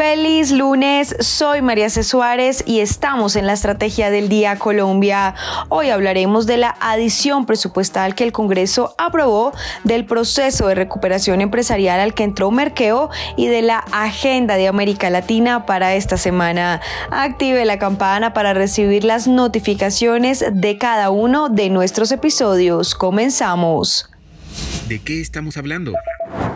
Feliz lunes, soy María C. Suárez y estamos en la Estrategia del Día Colombia. Hoy hablaremos de la adición presupuestal que el Congreso aprobó, del proceso de recuperación empresarial al que entró Merkeo y de la agenda de América Latina para esta semana. Active la campana para recibir las notificaciones de cada uno de nuestros episodios. Comenzamos. ¿De qué estamos hablando?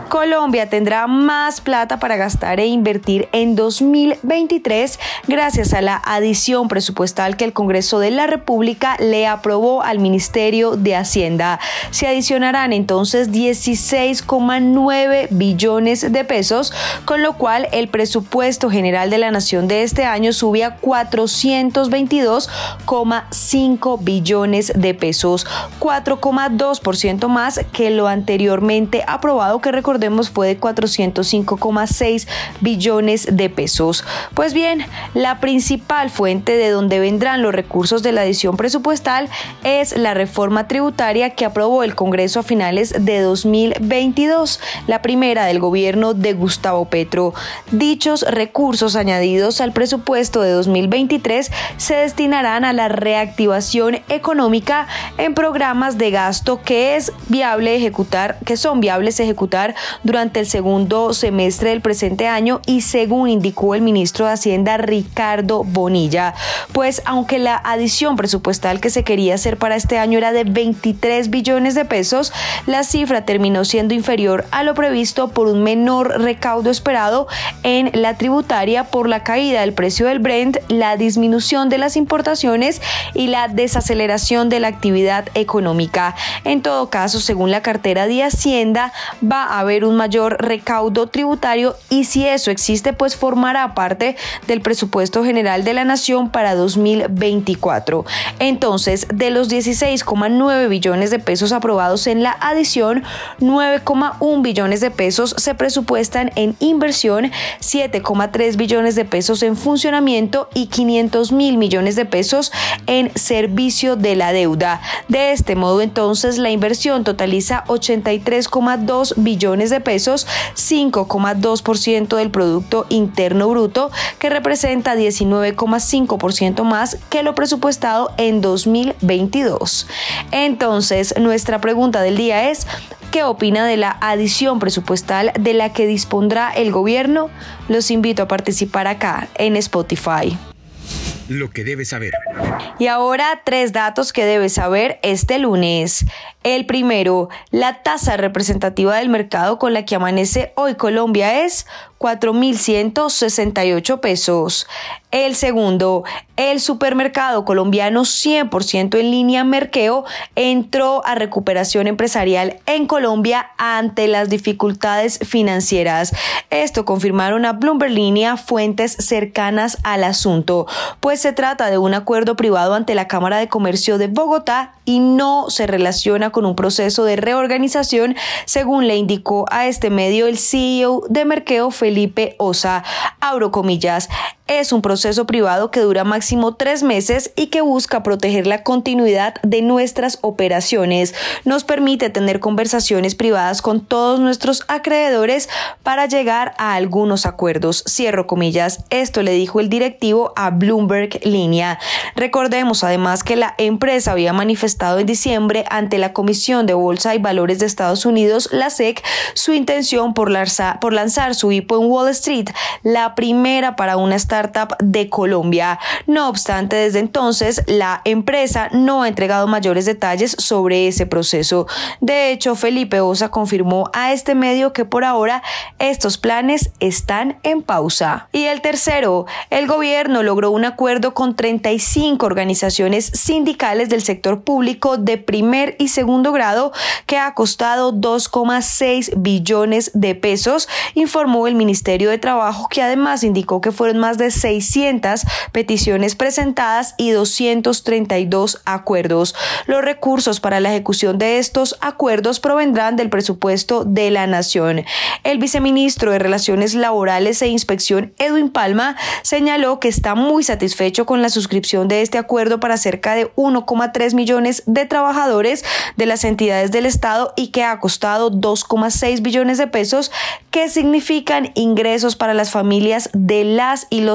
Colombia tendrá más plata para gastar e invertir en 2023 gracias a la adición presupuestal que el Congreso de la República le aprobó al Ministerio de Hacienda. Se adicionarán entonces 16,9 billones de pesos, con lo cual el presupuesto general de la Nación de este año sube a 422,5 billones de pesos, 4,2% más que lo anteriormente aprobado que recordemos fue de 405,6 billones de pesos. Pues bien, la principal fuente de donde vendrán los recursos de la adición presupuestal es la reforma tributaria que aprobó el Congreso a finales de 2022, la primera del gobierno de Gustavo Petro. Dichos recursos añadidos al presupuesto de 2023 se destinarán a la reactivación económica en programas de gasto que es viable ejecutar, que son viables ejecutar durante el segundo semestre del presente año y según indicó el ministro de Hacienda Ricardo Bonilla, pues aunque la adición presupuestal que se quería hacer para este año era de 23 billones de pesos, la cifra terminó siendo inferior a lo previsto por un menor recaudo esperado en la tributaria por la caída del precio del Brent, la disminución de las importaciones y la desaceleración de la actividad económica. En todo caso, según la cartera de Hacienda, va a haber un mayor recaudo tributario y si eso existe, pues formará parte del presupuesto general de la nación para 2024. Entonces, de los 16,9 billones de pesos aprobados en la adición, 9,1 billones de pesos se presupuestan en inversión, 7,3 billones de pesos en funcionamiento y 500 mil millones de pesos en servicio de la deuda. De este modo, entonces, la inversión totaliza 83,2 billones de pesos, 5,2% del Producto Interno Bruto, que representa 19,5% más que lo presupuestado en 2022. Entonces, nuestra pregunta del día es, ¿qué opina de la adición presupuestal de la que dispondrá el gobierno? Los invito a participar acá en Spotify lo que debes saber. Y ahora tres datos que debes saber este lunes. El primero, la tasa representativa del mercado con la que amanece hoy Colombia es 4.168 pesos. El segundo, el supermercado colombiano 100% en línea Merkeo entró a recuperación empresarial en Colombia ante las dificultades financieras. Esto confirmaron a Bloomberg fuentes cercanas al asunto, pues se trata de un acuerdo privado ante la Cámara de Comercio de Bogotá y no se relaciona con un proceso de reorganización, según le indicó a este medio el CEO de Merkeo, Felipe Osa. Abro comillas. Es un proceso privado que dura máximo tres meses y que busca proteger la continuidad de nuestras operaciones. Nos permite tener conversaciones privadas con todos nuestros acreedores para llegar a algunos acuerdos. Cierro comillas. Esto le dijo el directivo a Bloomberg Línea. Recordemos además que la empresa había manifestado en diciembre ante la Comisión de Bolsa y Valores de Estados Unidos, la SEC, su intención por lanzar, su IPO en Wall Street, la primera para una startup de Colombia. No obstante, desde entonces la empresa no ha entregado mayores detalles sobre ese proceso. De hecho, Felipe Osa confirmó a este medio que por ahora estos planes están en pausa. Y el tercero, el gobierno logró un acuerdo con 35 organizaciones sindicales del sector público de primer y segundo grado que ha costado 2,6 billones de pesos, informó el Ministerio de Trabajo, que además indicó que fueron más de de 600 peticiones presentadas y 232 acuerdos. Los recursos para la ejecución de estos acuerdos provendrán del presupuesto de la Nación. El viceministro de Relaciones Laborales e Inspección, Edwin Palma, señaló que está muy satisfecho con la suscripción de este acuerdo para cerca de 1,3 millones de trabajadores de las entidades del Estado y que ha costado 2,6 billones de pesos, que significan ingresos para las familias de las y los